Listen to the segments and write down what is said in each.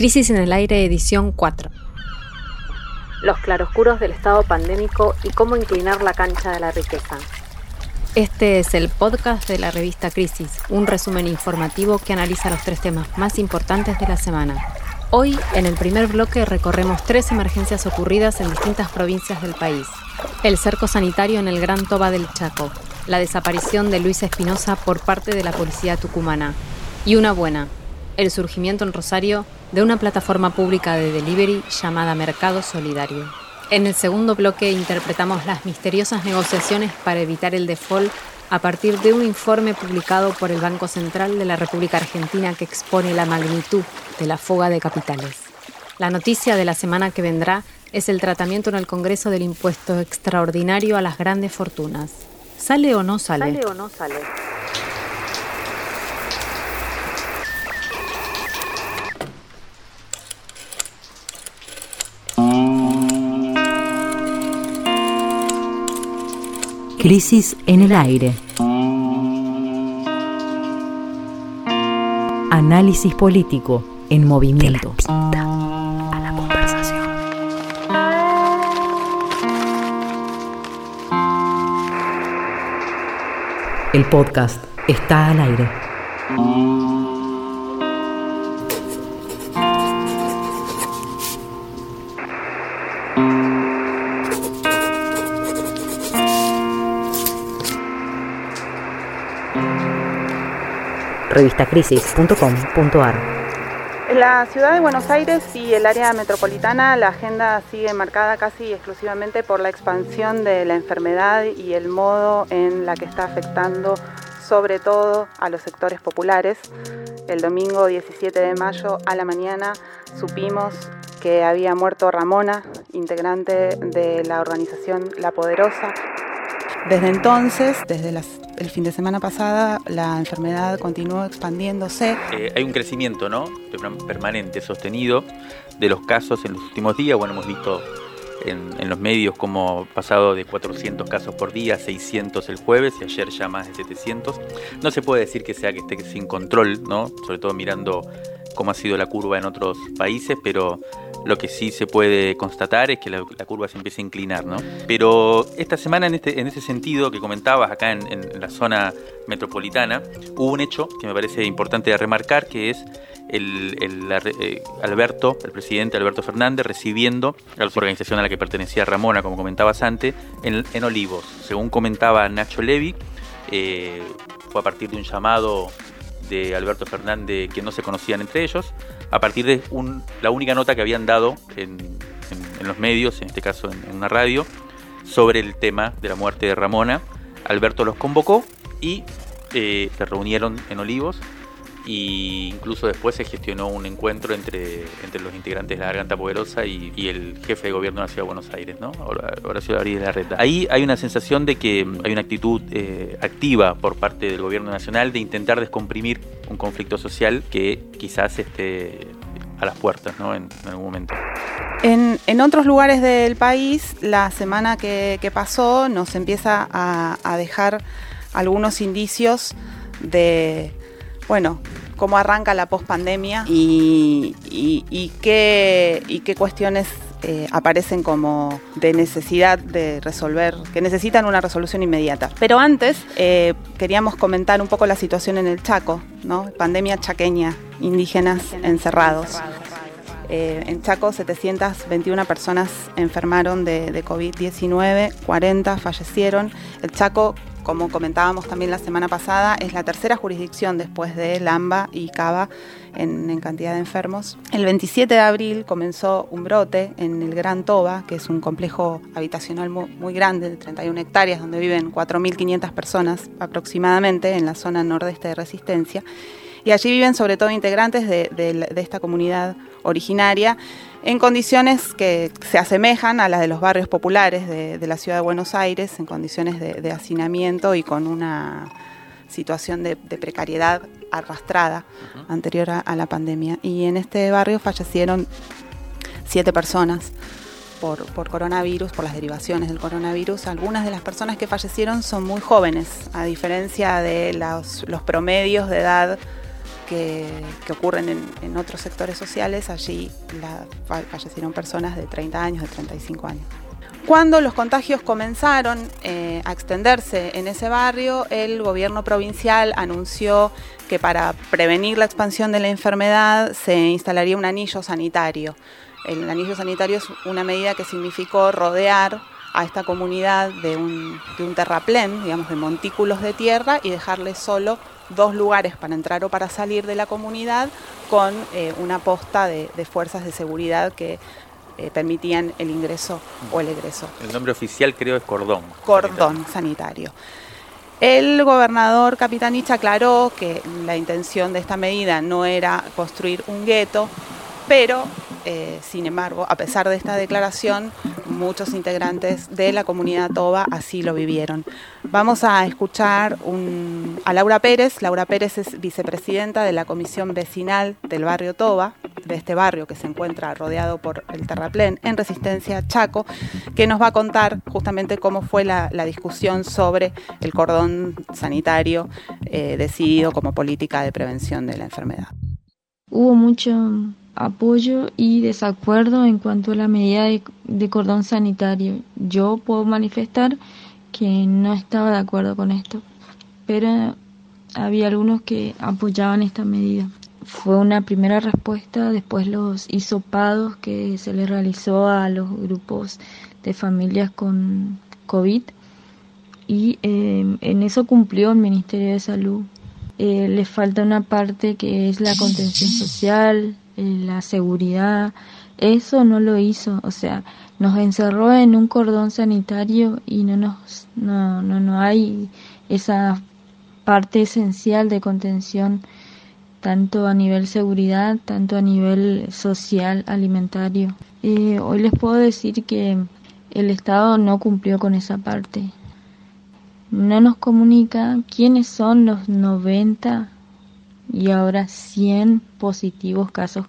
Crisis en el aire, edición 4. Los claroscuros del estado pandémico y cómo inclinar la cancha de la riqueza. Este es el podcast de la revista Crisis, un resumen informativo que analiza los tres temas más importantes de la semana. Hoy, en el primer bloque, recorremos tres emergencias ocurridas en distintas provincias del país. El cerco sanitario en el Gran Toba del Chaco, la desaparición de Luis Espinosa por parte de la policía tucumana. Y una buena, el surgimiento en Rosario de una plataforma pública de delivery llamada Mercado Solidario. En el segundo bloque interpretamos las misteriosas negociaciones para evitar el default a partir de un informe publicado por el Banco Central de la República Argentina que expone la magnitud de la fuga de capitales. La noticia de la semana que vendrá es el tratamiento en el Congreso del impuesto extraordinario a las grandes fortunas. ¿Sale o no sale? ¿Sale o no sale? Crisis en el aire. Análisis político en movimiento. a la conversación. El podcast está al aire. revistacrisis.com.ar. En la ciudad de Buenos Aires y el área metropolitana la agenda sigue marcada casi exclusivamente por la expansión de la enfermedad y el modo en la que está afectando sobre todo a los sectores populares. El domingo 17 de mayo a la mañana supimos que había muerto Ramona, integrante de la organización La Poderosa. Desde entonces, desde el fin de semana pasada, la enfermedad continuó expandiéndose. Eh, hay un crecimiento ¿no? permanente, sostenido, de los casos en los últimos días. Bueno, hemos visto en, los medios como pasado de 400 casos por día, 600 el jueves y ayer ya más de 700. No se puede decir que sea que esté sin control, ¿no? sobre todo mirando cómo ha sido la curva en otros países, pero lo que sí se puede constatar es que la, curva se empieza a inclinar, ¿no? Pero esta semana, en, este, ese sentido que comentabas acá en, la zona metropolitana, hubo un hecho que me parece importante de remarcar, que es el, eh, Alberto, el presidente Alberto Fernández, recibiendo a la organización a la que pertenecía Ramona, como comentabas antes, en, Olivos. Según comentaba Nacho Levi, eh, fue a partir de un llamado de Alberto Fernández que no se conocían entre ellos, a partir de la única nota que habían dado en, los medios, en este caso en, una radio, sobre el tema de la muerte de Ramona. Alberto los convocó y eh, se reunieron en Olivos y incluso después se gestionó un encuentro entre, entre los integrantes de la Garganta Poderosa y, el jefe de gobierno de la Ciudad de Buenos Aires, ¿no? Horacio Gabriel Larreta. Ahí hay una sensación de que hay una actitud eh, activa por parte del gobierno nacional de intentar descomprimir un conflicto social que quizás esté a las puertas, ¿no? En, algún momento. En, otros lugares del país, la semana que, pasó nos empieza a dejar algunos indicios de bueno, cómo arranca la pospandemia y, y, qué, cuestiones eh, aparecen como de necesidad de resolver, que necesitan una resolución inmediata. Pero antes eh, queríamos comentar un poco la situación en el Chaco, ¿no? Pandemia chaqueña, indígenas encerrados. Eh, en Chaco 721 personas enfermaron de, de COVID-19, 40 fallecieron. El Chaco como comentábamos también la semana pasada, es la tercera jurisdicción después de Lamba y Cava en, cantidad de enfermos. El 27 de abril comenzó un brote en el Gran Toba, que es un complejo habitacional muy, grande de 31 hectáreas, donde viven 4.500 personas aproximadamente en la zona nordeste de Resistencia. Y allí viven sobre todo integrantes de esta comunidad originaria en condiciones que se asemejan a las de los barrios populares de, la ciudad de Buenos Aires, en condiciones de, hacinamiento y con una situación de, precariedad arrastrada anterior a, la pandemia. Y en este barrio fallecieron siete personas por, coronavirus, por las derivaciones del coronavirus. Algunas de las personas que fallecieron son muy jóvenes, a diferencia de los, los promedios de edad que, ocurren en, otros sectores sociales, allí fallecieron personas de 30 años, de 35 años. Cuando los contagios comenzaron eh, a extenderse en ese barrio, el gobierno provincial anunció que para prevenir la expansión de la enfermedad se instalaría un anillo sanitario. El anillo sanitario es una medida que significó rodear a esta comunidad de un, terraplén, digamos, de montículos de tierra y dejarles solo dos lugares para entrar o para salir de la comunidad con eh, una posta de, fuerzas de seguridad que eh, permitían el ingreso o el egreso. El nombre oficial creo es cordón. Cordón sanitario. El gobernador Capitanich aclaró que la intención de esta medida no era construir un gueto, pero eh, sin embargo, a pesar de esta declaración, muchos integrantes de la comunidad Toba así lo vivieron. Vamos a escuchar a Laura Pérez. Laura Pérez es vicepresidenta de la Comisión Vecinal del barrio Toba, de este barrio que se encuentra rodeado por el terraplén en Resistencia Chaco, que nos va a contar justamente cómo fue la, discusión sobre el cordón sanitario eh, decidido como política de prevención de la enfermedad. Hubo mucho apoyo y desacuerdo en cuanto a la medida de, cordón sanitario. Yo puedo manifestar que no estaba de acuerdo con esto, pero había algunos que apoyaban esta medida. Fue una primera respuesta, después los hisopados que se le realizó a los grupos de familias con COVID y eh, en eso cumplió el Ministerio de Salud. Eh, le falta una parte que es la contención social, la seguridad, eso no lo hizo, o sea, nos encerró en un cordón sanitario y no nos no no no hay esa parte esencial de contención tanto a nivel seguridad, tanto a nivel social, alimentario. Eh, hoy les puedo decir que el Estado no cumplió con esa parte. No nos comunica quiénes son los 90 y ahora 100 positivos casos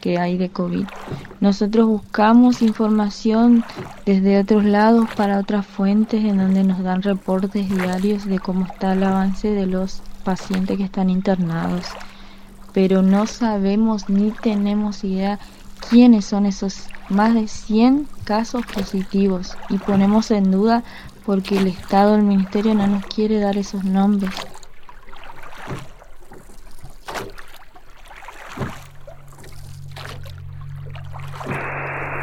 que hay de COVID. Nosotros buscamos información desde otros lados para otras fuentes en donde nos dan reportes diarios de cómo está el avance de los pacientes que están internados, pero no sabemos ni tenemos idea quiénes son esos más de 100 casos positivos y ponemos en duda porque el Estado, el Ministerio no nos quiere dar esos nombres.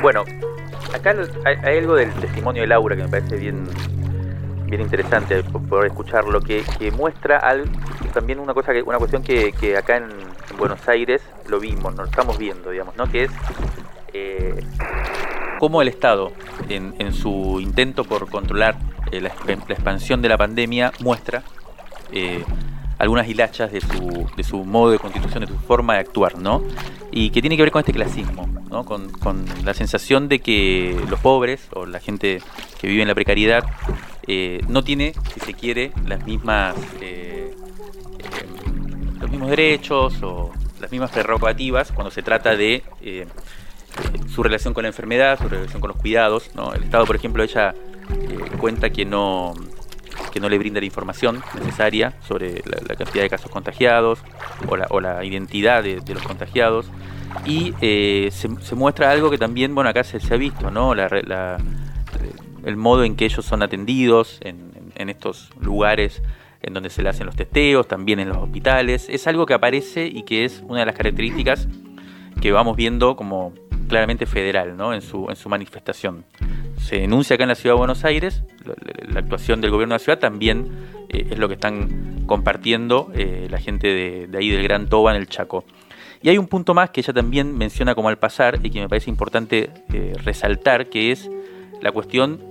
Bueno, acá hay, algo del testimonio de Laura que me parece bien, bien interesante poder escucharlo, que, que muestra también una cosa que, una cuestión que, acá en, Buenos Aires lo vimos, lo estamos viendo, digamos, ¿no? Que es eh, cómo el Estado, en, su intento por controlar eh, la, expansión de la pandemia, muestra eh, algunas hilachas de su, de su modo de constitución, de su forma de actuar, ¿no? Y que tiene que ver con este clasismo, Con, la sensación de que los pobres o la gente que vive en la precariedad eh, no tiene, si se quiere, las mismas, eh, eh, los mismos derechos o las mismas prerrogativas cuando se trata de su relación con la enfermedad, su relación con los cuidados, ¿no? El Estado, por ejemplo, ella cuenta que no que no le brinda la información necesaria sobre la, cantidad de casos contagiados o la, identidad de, los contagiados. Y eh, se, muestra algo que también, bueno, acá se, ha visto, ¿no? el modo en que ellos son atendidos en, estos lugares en donde se le hacen los testeos, también en los hospitales. Es algo que aparece y que es una de las características que vamos viendo como claramente federal ¿no? en, su, en su manifestación se denuncia acá en la ciudad de Buenos Aires, la, actuación del gobierno de la ciudad también eh, es lo que están compartiendo eh, la gente de, ahí del Gran Toba en el Chaco. Y hay un punto más que ella también menciona como al pasar y que me parece importante eh, resaltar, que es la cuestión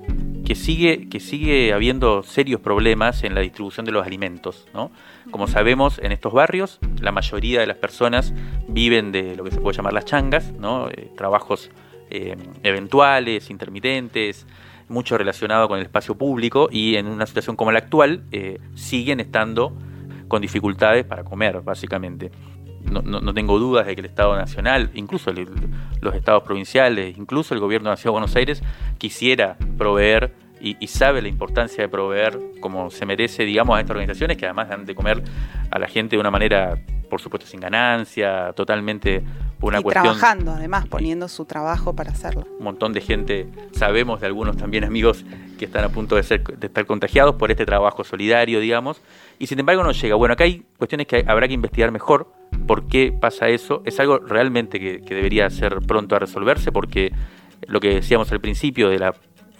que sigue, que sigue habiendo serios problemas en la distribución de los alimentos. ¿no? Como sabemos, en estos barrios la mayoría de las personas viven de lo que se puede llamar las changas, ¿no? trabajos eh, eventuales, intermitentes, mucho relacionado con el espacio público y en una situación como la actual eh, siguen estando con dificultades para comer, básicamente. No, no, tengo dudas de que el Estado Nacional, incluso los estados provinciales, incluso el gobierno de de Buenos Aires, quisiera proveer y, y, sabe la importancia de proveer como se merece, digamos, a estas organizaciones que además dan de comer a la gente de una manera por supuesto sin ganancia, totalmente una y cuestión... trabajando además, poniendo su trabajo para hacerlo. Un montón de gente, sabemos de algunos también amigos que están a punto de, ser, de estar contagiados por este trabajo solidario, digamos, y sin embargo no llega. Bueno, acá hay cuestiones que habrá que investigar mejor, por qué pasa eso. Es algo realmente que, que debería ser pronto a resolverse, porque lo que decíamos al principio de la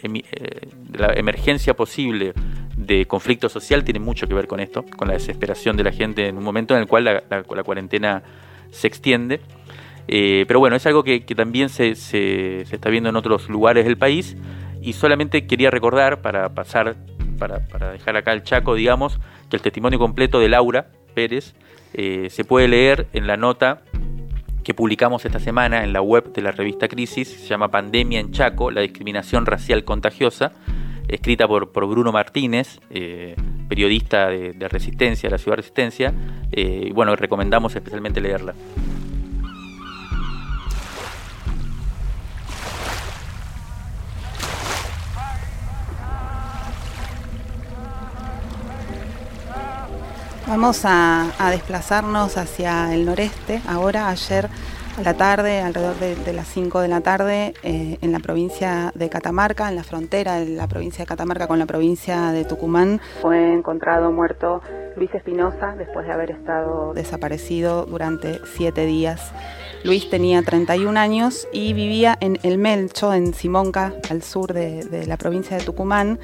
eh, la emergencia posible de conflicto social tiene mucho que ver con esto, con la desesperación de la gente en un momento en el cual la, la, cuarentena se extiende. Eh, pero bueno, es algo que, también se, está viendo en otros lugares del país. Y solamente quería recordar para pasar, para, dejar acá el chaco, digamos, que el testimonio completo de Laura Pérez eh, se puede leer en la nota que publicamos esta semana en la web de la revista Crisis, se llama Pandemia en Chaco, la discriminación racial contagiosa, escrita por, Bruno Martínez, eh, periodista de, Resistencia, de la ciudad Resistencia, y bueno, recomendamos especialmente leerla. Vamos a, desplazarnos hacia el noreste. Ahora, ayer a la tarde, alrededor de, las 5 de la tarde, eh, en la provincia de Catamarca, en la frontera de la provincia de Catamarca con la provincia de Tucumán, fue encontrado muerto Luis Espinosa después de haber estado desaparecido durante siete días. Luis tenía 31 años y vivía en El Melcho, en Simonca, al sur de la provincia de Tucumán.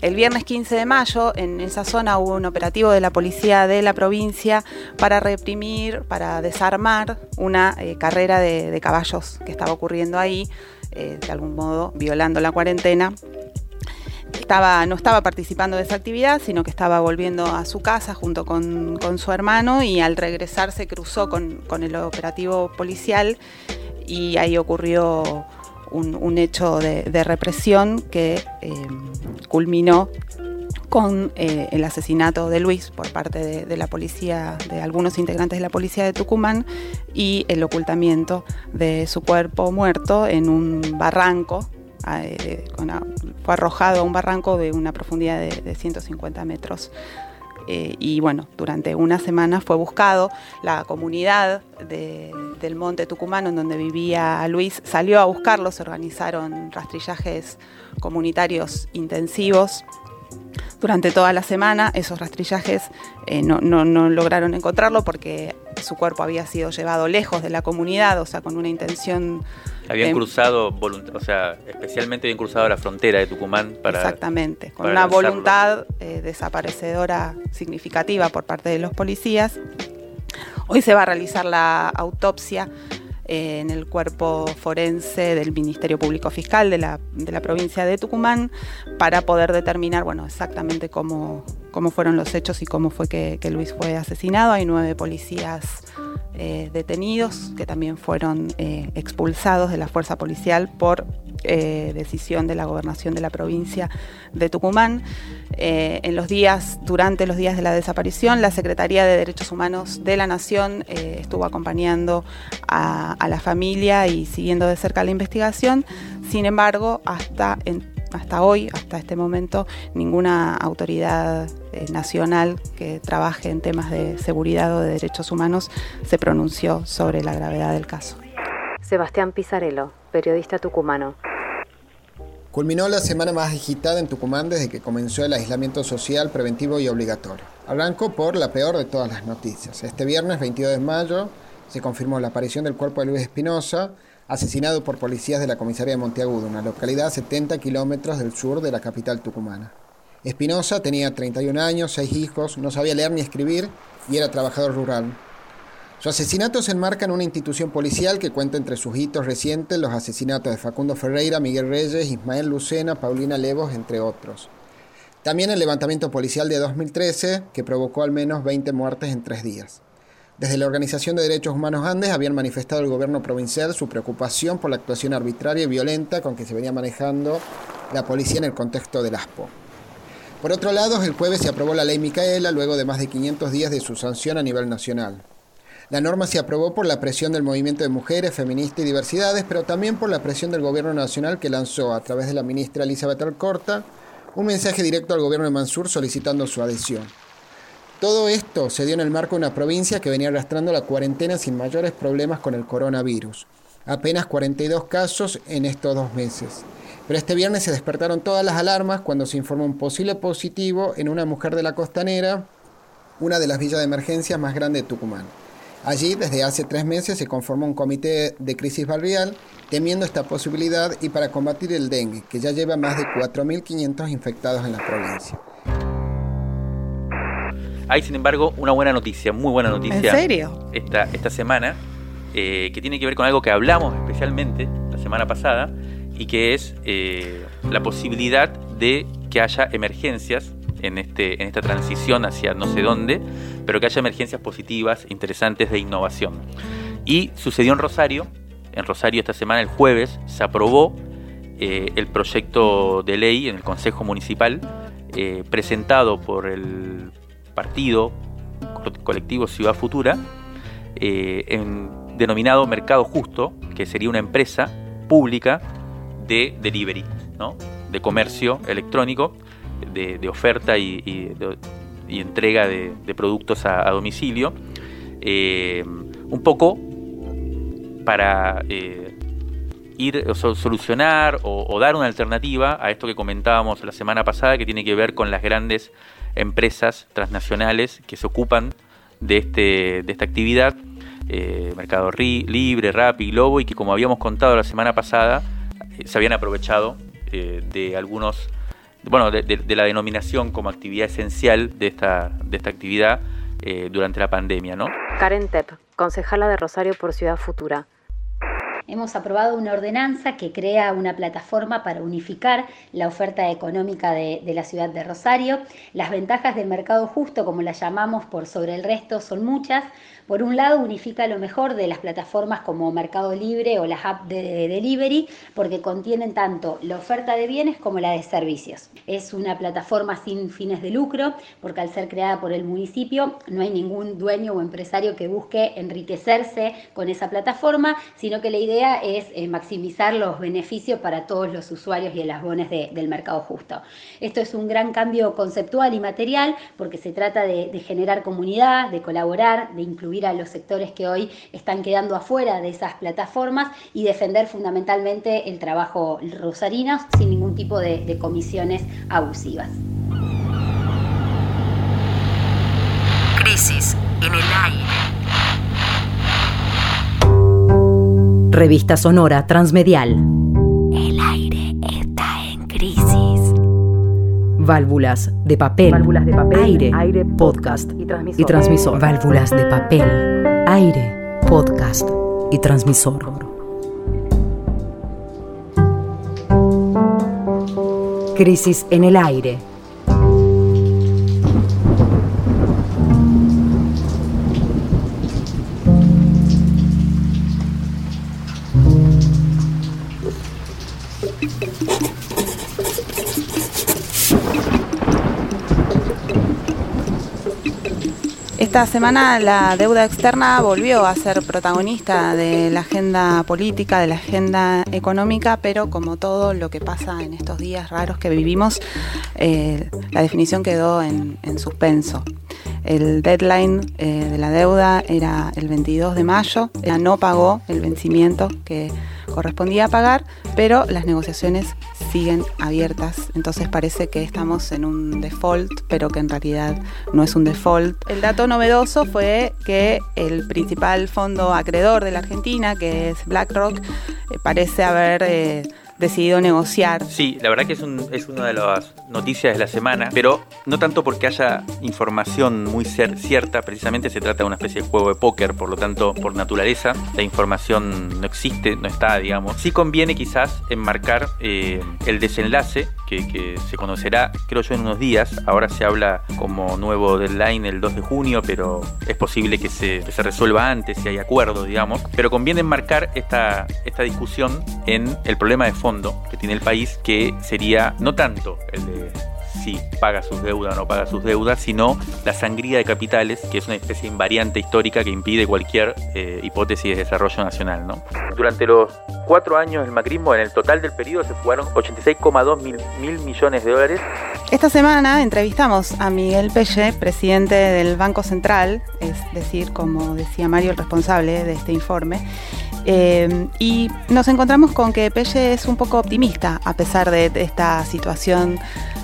El viernes 15 de mayo en esa zona hubo un operativo de la policía de la provincia para reprimir, para desarmar una eh, carrera de, caballos que estaba ocurriendo ahí, eh, de algún modo violando la cuarentena. No estaba participando de esa actividad, sino que estaba volviendo a su casa junto con, su hermano y al regresar se cruzó con, el operativo policial y ahí ocurrió un, hecho de, represión que eh, culminó con eh, el asesinato de Luis por parte de, la policía, de algunos integrantes de la policía de Tucumán y el ocultamiento de su cuerpo muerto en un barranco. Eh, fue arrojado a un barranco de una profundidad de, 150 metros. Eh, y bueno, durante una semana fue buscado. La comunidad del Monte Tucumano, en donde vivía Luis, salió a buscarlo. Se organizaron rastrillajes comunitarios intensivos durante toda la semana. Esos rastrillajes eh, no, lograron encontrarlo porque su cuerpo había sido llevado lejos de la comunidad, o sea, con una intención... Habían cruzado, o sea, especialmente habían cruzado la frontera de Tucumán para... Exactamente, con una voluntad eh, desaparecedora significativa por parte de los policías. Hoy se va a realizar la autopsia en el cuerpo forense del Ministerio Público Fiscal de la, provincia de Tucumán para poder determinar bueno, exactamente cómo, cómo fueron los hechos y cómo fue que, Luis fue asesinado. Hay nueve policías eh, detenidos que también fueron eh, expulsados de la fuerza policial por eh, decisión de la gobernación de la provincia de Tucumán. Eh, en los días, durante los días de la desaparición, la Secretaría de Derechos Humanos de la Nación eh, estuvo acompañando a, la familia y siguiendo de cerca la investigación. Sin embargo, hasta, hasta hoy, hasta este momento, ninguna autoridad nacional que trabaje en temas de seguridad o de derechos humanos se pronunció sobre la gravedad del caso. Sebastián Pizarello, periodista tucumano. Culminó la semana más agitada en Tucumán desde que comenzó el aislamiento social preventivo y obligatorio. Arrancó por la peor de todas las noticias. Este viernes 22 de mayo se confirmó la aparición del cuerpo de Luis Espinosa, asesinado por policías de la comisaría de Monteagudo, una localidad a 70 kilómetros del sur de la capital tucumana. Espinosa tenía 31 años, 6 hijos, no sabía leer ni escribir y era trabajador rural. Su asesinato se enmarca en una institución policial que cuenta entre sus hitos recientes los asesinatos de Facundo Ferreira, Miguel Reyes, Ismael Lucena, Paulina Levos, entre otros. También el levantamiento policial de 2013, que provocó al menos 20 muertes en tres días. Desde la Organización de Derechos Humanos Andes habían manifestado al gobierno provincial su preocupación por la actuación arbitraria y violenta con que se venía manejando la policía en el contexto del ASPO. Por otro lado, el jueves se aprobó la ley Micaela luego de más de 500 días de su sanción a nivel nacional. La norma se aprobó por la presión del movimiento de mujeres, feministas y diversidades, pero también por la presión del gobierno nacional que lanzó, a través de la ministra Elizabeth Alcorta, un mensaje directo al gobierno de Mansur solicitando su adhesión. Todo esto se dio en el marco de una provincia que venía arrastrando la cuarentena sin mayores problemas con el coronavirus. Apenas 42 casos en estos dos meses. Pero este viernes se despertaron todas las alarmas cuando se informó un posible positivo en una mujer de la costanera, una de las villas de emergencia más grandes de Tucumán. Allí, desde hace tres meses, se conformó un comité de crisis barrial temiendo esta posibilidad y para combatir el dengue, que ya lleva más de 4.500 infectados en la provincia. Hay, sin embargo, una buena noticia, muy buena noticia. ¿En serio? Esta, esta semana, eh, que tiene que ver con algo que hablamos especialmente la semana pasada, y que es eh, la posibilidad de que haya emergencias en, este, en esta transición hacia no sé dónde, pero que haya emergencias positivas, interesantes de innovación. Y sucedió en Rosario, en Rosario esta semana, el jueves, se aprobó eh, el proyecto de ley en el Consejo Municipal, eh, presentado por el partido colectivo Ciudad Futura, eh, en, denominado Mercado Justo, que sería una empresa pública de delivery, ¿no? de comercio electrónico, de, oferta y, entrega de, productos a, domicilio, eh, un poco para eh, ir solucionar o, dar una alternativa a esto que comentábamos la semana pasada, que tiene que ver con las grandes empresas transnacionales que se ocupan de, este, de esta actividad, eh, Mercado Libre, Rappi, Globo, y que como habíamos contado la semana pasada, se habían aprovechado de algunos bueno, de, la denominación como actividad esencial de esta, de esta actividad eh, durante la pandemia, ¿no? Karen Tepp, concejala de Rosario por Ciudad Futura. Hemos aprobado una ordenanza que crea una plataforma para unificar la oferta económica de, la ciudad de Rosario. Las ventajas del mercado justo, como la llamamos por sobre el resto, son muchas. Por un lado, unifica lo mejor de las plataformas como Mercado Libre o las apps de delivery, porque contienen tanto la oferta de bienes como la de servicios. Es una plataforma sin fines de lucro, porque al ser creada por el municipio, no hay ningún dueño o empresario que busque enriquecerse con esa plataforma, sino que la idea es eh, maximizar los beneficios para todos los usuarios y el abones del mercado justo. Esto es un gran cambio conceptual y material, porque se trata de generar comunidad, de colaborar, de incluir a los sectores que hoy están quedando afuera de esas plataformas y defender fundamentalmente el trabajo rosarino sin ningún tipo de, de comisiones abusivas. Crisis en el aire. Revista Sonora Transmedial. Válvulas de papel. Válvulas de papel. Aire. aire podcast. Y transmisor. y transmisor. Válvulas de papel. Aire. Podcast. Y transmisor. Crisis en el aire Esta semana la deuda externa volvió a ser protagonista de la agenda política, de la agenda económica, pero como todo lo que pasa en estos días raros que vivimos, eh, la definición quedó en, suspenso. El deadline eh, de la deuda era el 22 de mayo, ella no pagó el vencimiento que correspondía pagar, pero las negociaciones siguen abiertas, entonces parece que estamos en un default, pero que en realidad no es un default. El dato novedoso fue que el principal fondo acreedor de la Argentina, que es BlackRock, eh, parece haber... Eh, decidido negociar. Sí, la verdad que es, es una de las noticias de la semana, pero no tanto porque haya información muy cierta, precisamente se trata de una especie de juego de póker, por lo tanto, por naturaleza, la información no existe, no está, digamos. Sí conviene quizás enmarcar eh, el desenlace que, se conocerá, creo yo, en unos días. Ahora se habla como nuevo deadline el 2 de junio, pero es posible que se, se resuelva antes si hay acuerdo, digamos. Pero conviene enmarcar esta, esta discusión en el problema de fondo que tiene el país, que sería no tanto el de si paga sus deudas o no paga sus deudas, sino la sangría de capitales, que es una especie de invariante histórica que impide cualquier eh, hipótesis de desarrollo nacional. Durante los cuatro años del macrismo, en el total del periodo se fugaron 86,2 mil, mil millones de dólares. Esta semana entrevistamos a Miguel Pelle, presidente del Banco Central, es decir, como decía Mario, el responsable de este informe. Eh, y nos encontramos con que Pelle es un poco optimista a pesar de, esta situación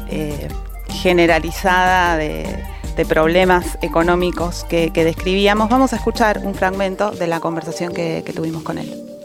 eh, generalizada de, problemas económicos que, describíamos. Vamos a escuchar un fragmento de la conversación que tuvimos con él.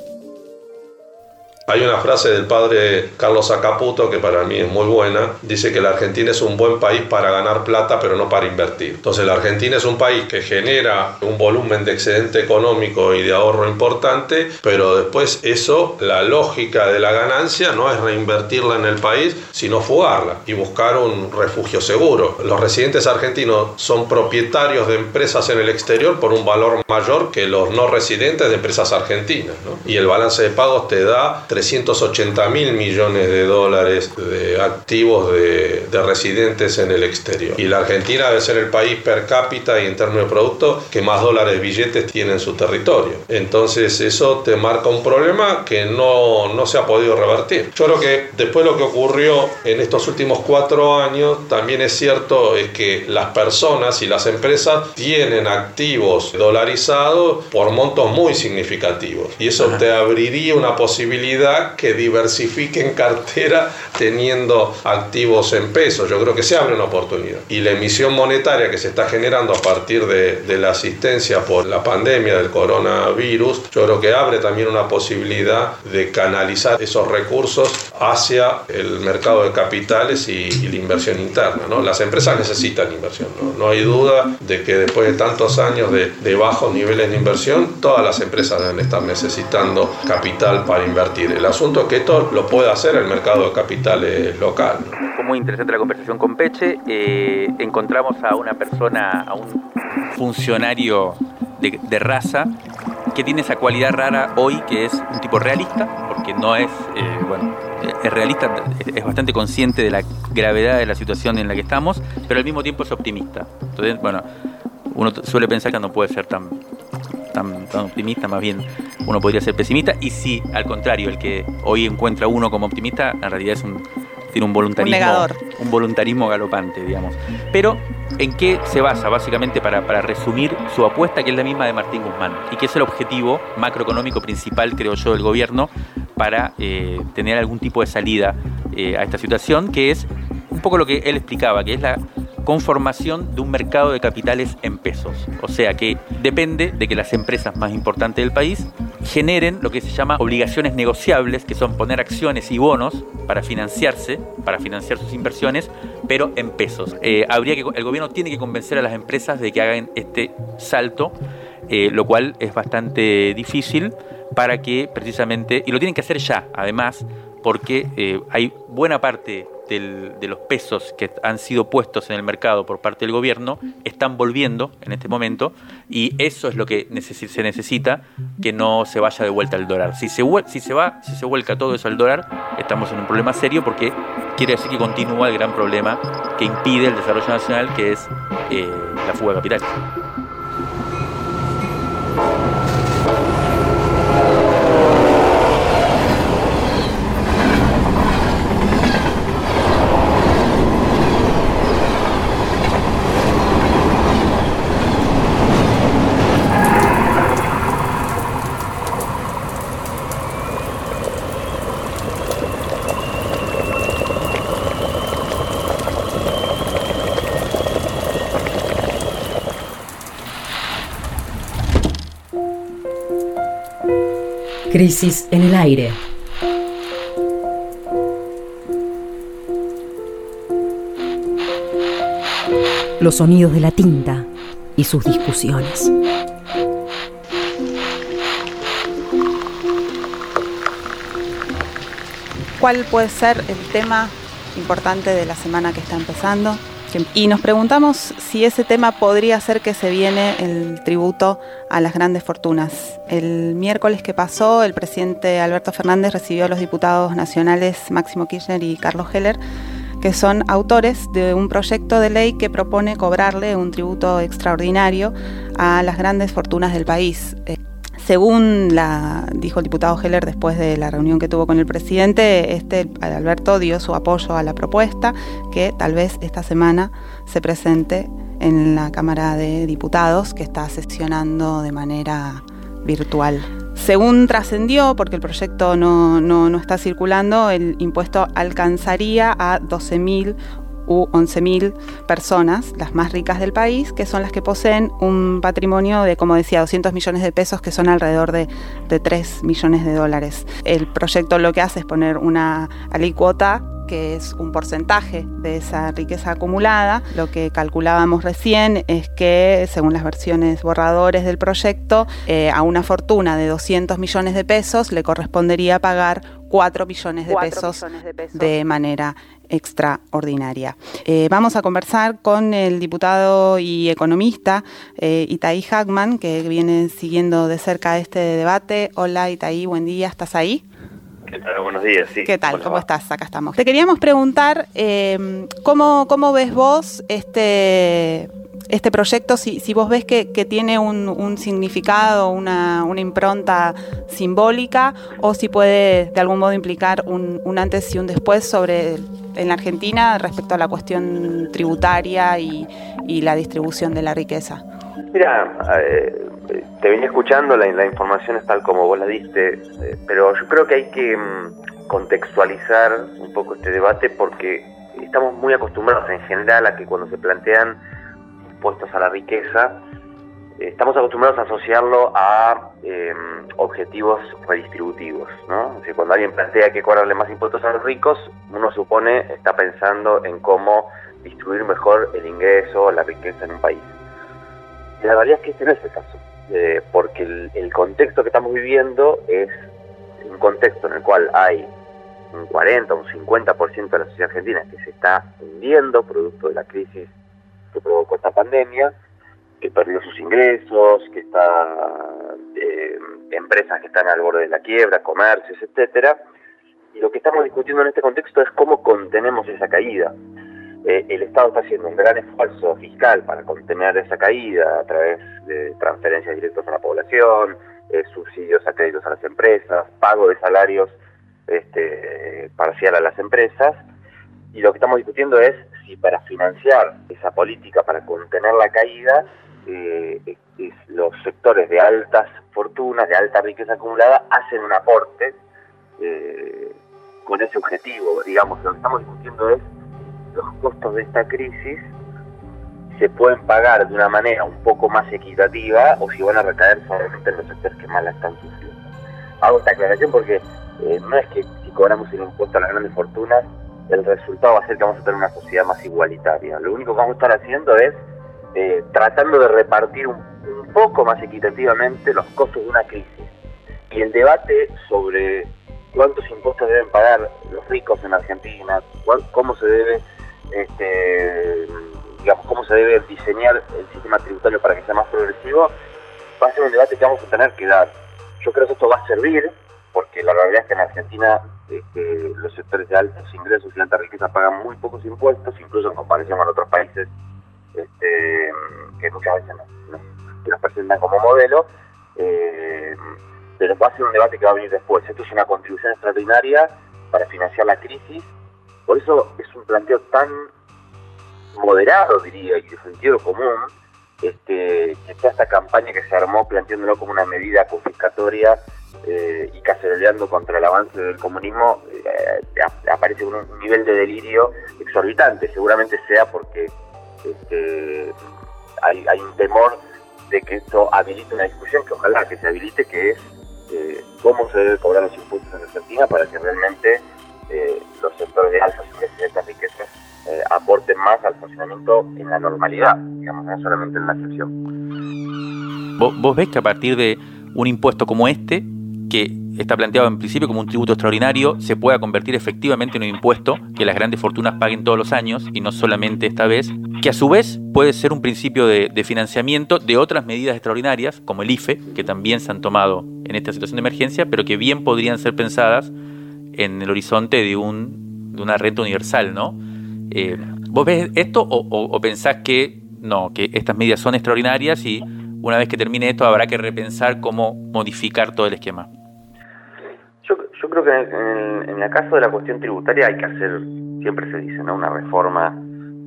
Hay una frase del padre Carlos Acaputo que para mí es muy buena. Dice que la Argentina es un buen país para ganar plata, pero no para invertir. Entonces la Argentina es un país que genera un volumen de excedente económico y de ahorro importante, pero después eso, la lógica de la ganancia no es reinvertirla en el país, sino fugarla y buscar un refugio seguro. Los residentes argentinos son propietarios de empresas en el exterior por un valor mayor que los no residentes de empresas argentinas. Y el balance de pagos te da 380 mil millones de dólares de activos de, residentes en el exterior. Y la Argentina debe ser el país per cápita y en términos de producto que más dólares de billetes tiene en su territorio. Entonces eso te marca un problema que no, no se ha podido revertir. Yo creo que después lo que ocurrió en estos últimos cuatro años, también es cierto es que las personas y las empresas tienen activos dolarizados por montos muy significativos. Y eso te abriría una posibilidad que diversifiquen cartera teniendo activos en pesos. Yo creo que se abre una oportunidad. Y la emisión monetaria que se está generando a partir de, la asistencia por la pandemia del coronavirus, yo creo que abre también una posibilidad de canalizar esos recursos hacia el mercado de capitales y, la inversión interna. Las empresas necesitan inversión, ¿no? no hay duda de que después de tantos años de, de bajos niveles de inversión, todas las empresas deben estar necesitando capital para invertir. El asunto es que esto lo puede hacer el mercado de capitales local. Fue muy interesante la conversación con Peche. Eh, encontramos a una persona, a un funcionario de, raza que tiene esa cualidad rara hoy que es un tipo realista, porque no es, eh, bueno, es realista, es bastante consciente de la gravedad de la situación en la que estamos, pero al mismo tiempo es optimista. Entonces, bueno, uno suele pensar que no puede ser tan tan, optimista, más bien uno podría ser pesimista. Y si, al contrario, el que hoy encuentra uno como optimista, en realidad es un, tiene un voluntarismo, un, voluntarismo galopante, digamos. Pero, ¿en qué se basa? Básicamente, para, para, resumir su apuesta, que es la misma de Martín Guzmán, y que es el objetivo macroeconómico principal, creo yo, del gobierno para eh, tener algún tipo de salida eh, a esta situación, que es un poco lo que él explicaba, que es la conformación de un mercado de capitales en pesos. O sea que depende de que las empresas más importantes del país generen lo que se llama obligaciones negociables, que son poner acciones y bonos para financiarse, para financiar sus inversiones, pero en pesos. Eh, habría que, el gobierno tiene que convencer a las empresas de que hagan este salto, eh, lo cual es bastante difícil para que precisamente, y lo tienen que hacer ya, además, porque eh, hay buena parte de los pesos que han sido puestos en el mercado por parte del gobierno están volviendo en este momento y eso es lo que se necesita que no se vaya de vuelta al dólar. Si se, si se va, si se vuelca todo eso al dólar, estamos en un problema serio porque quiere decir que continúa el gran problema que impide el desarrollo nacional que es eh, la fuga de capitales. Crisis en el aire. Los sonidos de la tinta y sus discusiones. ¿Cuál puede ser el tema importante de la semana que está empezando? Y nos preguntamos si ese tema podría ser que se viene el tributo a las grandes fortunas. El miércoles que pasó, el presidente Alberto Fernández recibió a los diputados nacionales Máximo Kirchner y Carlos Heller que son autores de un proyecto de ley que propone cobrarle un tributo extraordinario a las grandes fortunas del país. Según la, dijo el diputado Heller después de la reunión que tuvo con el presidente, este Alberto dio su apoyo a la propuesta que tal vez esta semana se presente en la Cámara de Diputados que está sesionando de manera virtual. Según trascendió, porque el proyecto no, no, está circulando, el impuesto alcanzaría a 12.000 u 11.000 personas, las más ricas del país, que son las que poseen un patrimonio de, como decía, 200 millones de pesos, que son alrededor de, de 3 millones de dólares. El proyecto lo que hace es poner una alícuota que es un porcentaje de esa riqueza acumulada. Lo que calculábamos recién es que, según las versiones borradores del proyecto, eh, a una fortuna de 200 millones de pesos le correspondería pagar 4 millones de, pesos, de manera extraordinaria. Eh, vamos a conversar con el diputado y economista eh, Itaí Hackman, que viene siguiendo de cerca este debate. Hola Itaí, buen día, ¿estás ahí? Buenos días, sí. ¿Qué tal? ¿Cómo estás? Acá estamos. Te queríamos preguntar eh, ¿cómo, cómo ves vos este, este proyecto, si, si vos ves que, tiene un, significado, una, impronta simbólica, o si puede de algún modo implicar un, un, antes y un después sobre en la Argentina respecto a la cuestión tributaria y, la distribución de la riqueza. Mira, eh, te venía escuchando, la, la, información es tal como vos la diste, eh, pero yo creo que hay que mm, contextualizar un poco este debate porque estamos muy acostumbrados en general a que cuando se plantean impuestos a la riqueza, eh, estamos acostumbrados a asociarlo a em, objetivos redistributivos, ¿no? O cuando alguien plantea que cobrarle más impuestos a los ricos, uno supone está pensando en cómo distribuir mejor el ingreso, la riqueza en un país. La realidad es que este no es el caso. Eh, porque el, contexto que estamos viviendo es un contexto en el cual hay un 40 o un 50% de la sociedad argentina que se está hundiendo producto de la crisis que provocó esta pandemia, que perdió sus ingresos, que está eh, empresas que están al borde de la quiebra, comercios, etcétera. Y lo que estamos discutiendo en este contexto es cómo contenemos esa caída. Eh, el Estado está haciendo un gran esfuerzo fiscal para contener esa caída a través de transferencias directas a la población, eh, subsidios a créditos a las empresas, pago de salarios este, parcial a las empresas. Y lo que estamos discutiendo es si para financiar esa política, para contener la caída, eh, los sectores de altas fortunas, de alta riqueza acumulada, hacen un aporte con ese objetivo. Digamos, lo que estamos discutiendo es los costos de esta crisis se pueden pagar de una manera un poco más equitativa o si van a recaer solamente en los sectores que más la están sufriendo. Hago esta aclaración porque eh, no es que si cobramos el impuesto a las grandes fortunas, el resultado va a ser que vamos a tener una sociedad más igualitaria. Lo único que vamos a estar haciendo es eh, tratando de repartir un, poco más equitativamente los costos de una crisis. Y el debate sobre cuántos impuestos deben pagar los ricos en Argentina, cómo se debe este, digamos, cómo se debe diseñar el sistema tributario para que sea más progresivo, va a ser un debate que vamos a tener que dar. Yo creo que esto va a servir, porque la realidad es que en Argentina este, los sectores de altos ingresos y alta riqueza pagan muy pocos impuestos, incluso en comparación con otros países este, que muchas veces nos, presentan como modelo. Eh, pero va a ser un debate que va a venir después. Esto es una contribución extraordinaria para financiar la crisis por eso es un planteo tan moderado, diría, y de sentido común, este, que toda esta campaña que se armó planteándolo como una medida confiscatoria eh, y caceroleando contra el avance del comunismo, eh, aparece un, nivel de delirio exorbitante. Seguramente sea porque este, hay, un temor de que esto habilite una discusión, que ojalá que se habilite, que es eh, cómo se debe cobrar los impuestos en Argentina para que realmente los sectores de altas y de riquezas aporten más al funcionamiento en la normalidad, digamos, no solamente en la excepción. ¿Vos, ves que a partir de un impuesto como este, que está planteado en principio como un tributo extraordinario, se pueda convertir efectivamente en un impuesto que las grandes fortunas paguen todos los años y no solamente esta vez, que a su vez puede ser un principio de, financiamiento de otras medidas extraordinarias, como el IFE, que también se han tomado en esta situación de emergencia, pero que bien podrían ser pensadas en el horizonte de, un, de una renta universal, ¿no? Eh, ¿Vos ves esto o, pensás que no, que estas medidas son extraordinarias y una vez que termine esto habrá que repensar cómo modificar todo el esquema? Yo, yo creo que en, en, el caso de la cuestión tributaria hay que hacer, siempre se dice, ¿no? una reforma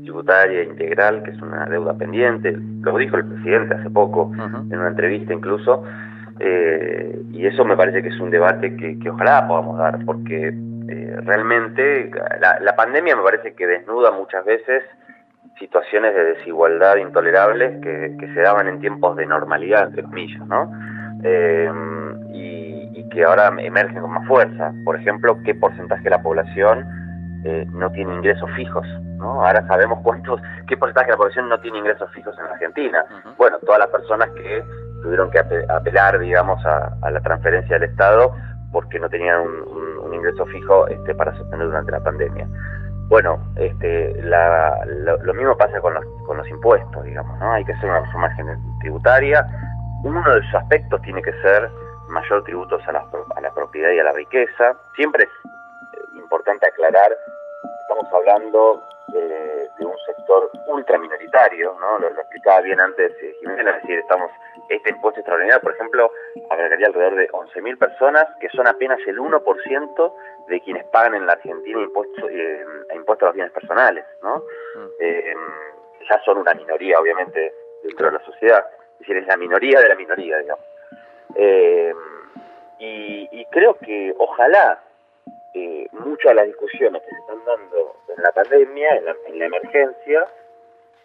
tributaria integral, que es una deuda pendiente, lo dijo el presidente hace poco, en una entrevista incluso, eh, y eso me parece que es un debate que, que ojalá podamos dar, porque eh, realmente la, la, pandemia me parece que desnuda muchas veces situaciones de desigualdad intolerables que, que se daban en tiempos de normalidad, entre comillas, ¿no? Eh, que ahora emergen con más fuerza. Por ejemplo, qué porcentaje de la población eh, no tiene ingresos fijos, ¿no? Ahora sabemos cuántos, qué porcentaje de la población no tiene ingresos fijos en Argentina. Bueno, todas las personas que tuvieron que apelar, digamos, a, la transferencia del Estado porque no tenían un, ingreso fijo este, para sostener durante la pandemia. Bueno, este, lo, mismo pasa con los, con los impuestos, digamos, ¿no? Hay que hacer una reforma tributaria. Uno de sus aspectos tiene que ser mayor tributos a la, a la propiedad y a la riqueza. Siempre es eh, importante aclarar, estamos hablando de, un sector ultra minoritario, ¿no? Lo, explicaba bien antes eh, Jiménez, es decir, estamos, este impuesto extraordinario, por ejemplo, agregaría alrededor de 11.000 personas, que son apenas el 1% de quienes pagan en la Argentina impuestos, eh, impuestos a los bienes personales, ¿no? Mm. Eh, ya son una minoría, obviamente, dentro de la sociedad, es decir, es la minoría de la minoría, digamos. Y, creo que ojalá muchas de las discusiones que se están dando en la pandemia, en la, emergencia,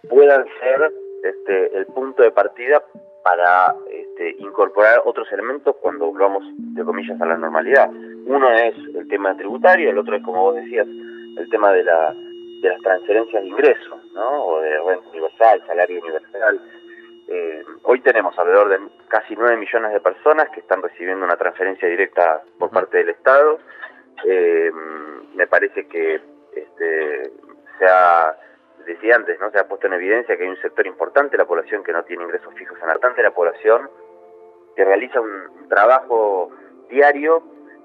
puedan ser este, el punto de partida para este, incorporar otros elementos cuando volvamos, de comillas, a la normalidad. Uno es el tema tributario, el otro es, como vos decías, el tema de, la, de las transferencias de ingresos, ¿no? o de renta universal, salario universal. Eh, hoy tenemos alrededor de casi 9 millones de personas que están recibiendo una transferencia directa por parte del Estado. Eh, me parece que este, se ha, decía antes, ¿no? se ha puesto en evidencia que hay un sector importante de la población que no tiene ingresos fijos en la de la población que realiza un trabajo diario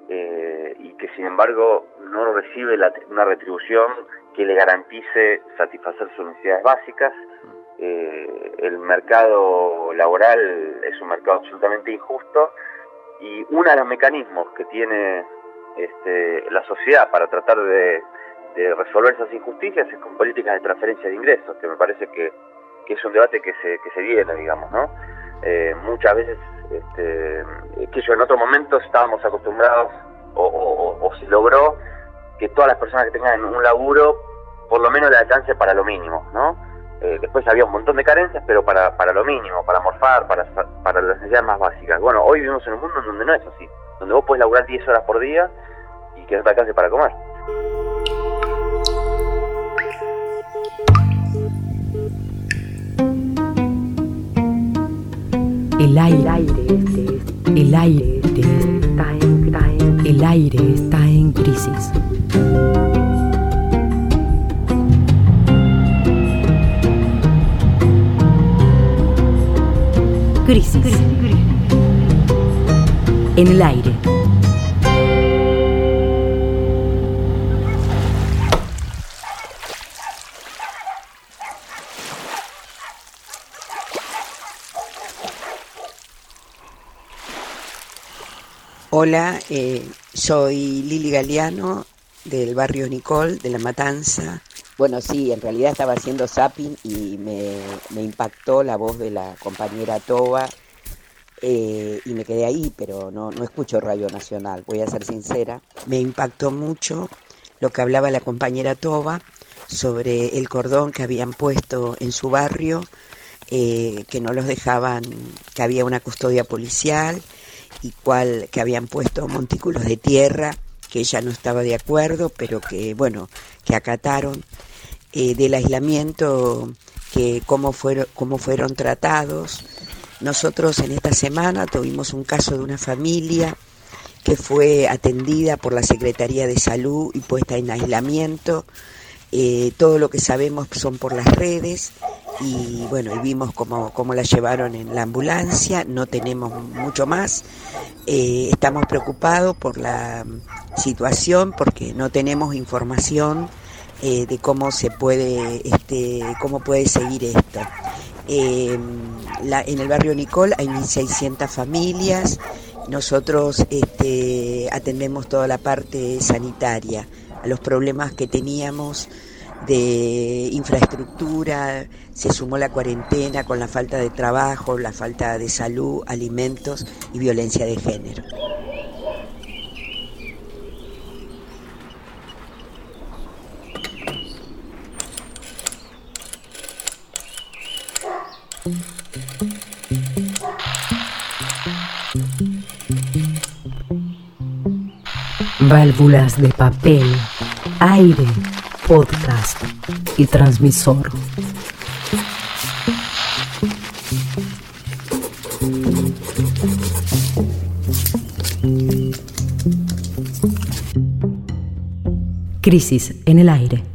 eh, y que sin embargo no recibe una retribución que le garantice satisfacer sus necesidades básicas. Eh, el mercado laboral es un mercado absolutamente injusto y uno de los mecanismos que tiene este, la sociedad para tratar de, resolver esas injusticias es con políticas de transferencia de ingresos, que me parece que, es un debate que se, que se viene, digamos, ¿no? Eh, muchas veces, este, que yo en otro momento estábamos acostumbrados o, se logró que todas las personas que tengan un laburo por lo menos le alcance para lo mínimo, ¿no? Eh, después había un montón de carencias, pero para, para lo mínimo, para morfar, para, para las necesidades más básicas. Bueno, hoy vivimos en un mundo en donde no es así donde vos puedes laburar 10 horas por día y que no te para comer. El aire, el aire, está en, el aire está en crisis. Crisis en el aire. Hola, eh, soy Lili Galeano del barrio Nicol, de La Matanza. Bueno, sí, en realidad estaba haciendo zapping y me, me impactó la voz de la compañera Toba eh, y me quedé ahí, pero no, no escucho Radio Nacional, voy a ser sincera. Me impactó mucho lo que hablaba la compañera Toba sobre el cordón que habían puesto en su barrio, eh, que no los dejaban, que había una custodia policial y cual, que habían puesto montículos de tierra, que ella no estaba de acuerdo, pero que, bueno, que acataron, eh, del aislamiento, que cómo fueron, cómo fueron tratados, nosotros en esta semana tuvimos un caso de una familia que fue atendida por la Secretaría de Salud y puesta en aislamiento. Eh, todo lo que sabemos son por las redes y bueno, y vimos cómo, cómo la llevaron en la ambulancia, no tenemos mucho más. Eh, estamos preocupados por la situación porque no tenemos información eh, de cómo se puede, este, cómo puede seguir esto. En el barrio Nicol hay 1.600 familias, nosotros este, atendemos toda la parte sanitaria, a los problemas que teníamos de infraestructura, se sumó la cuarentena con la falta de trabajo, la falta de salud, alimentos y violencia de género. Válvulas de papel, aire, podcast y transmisor. Crisis en el aire.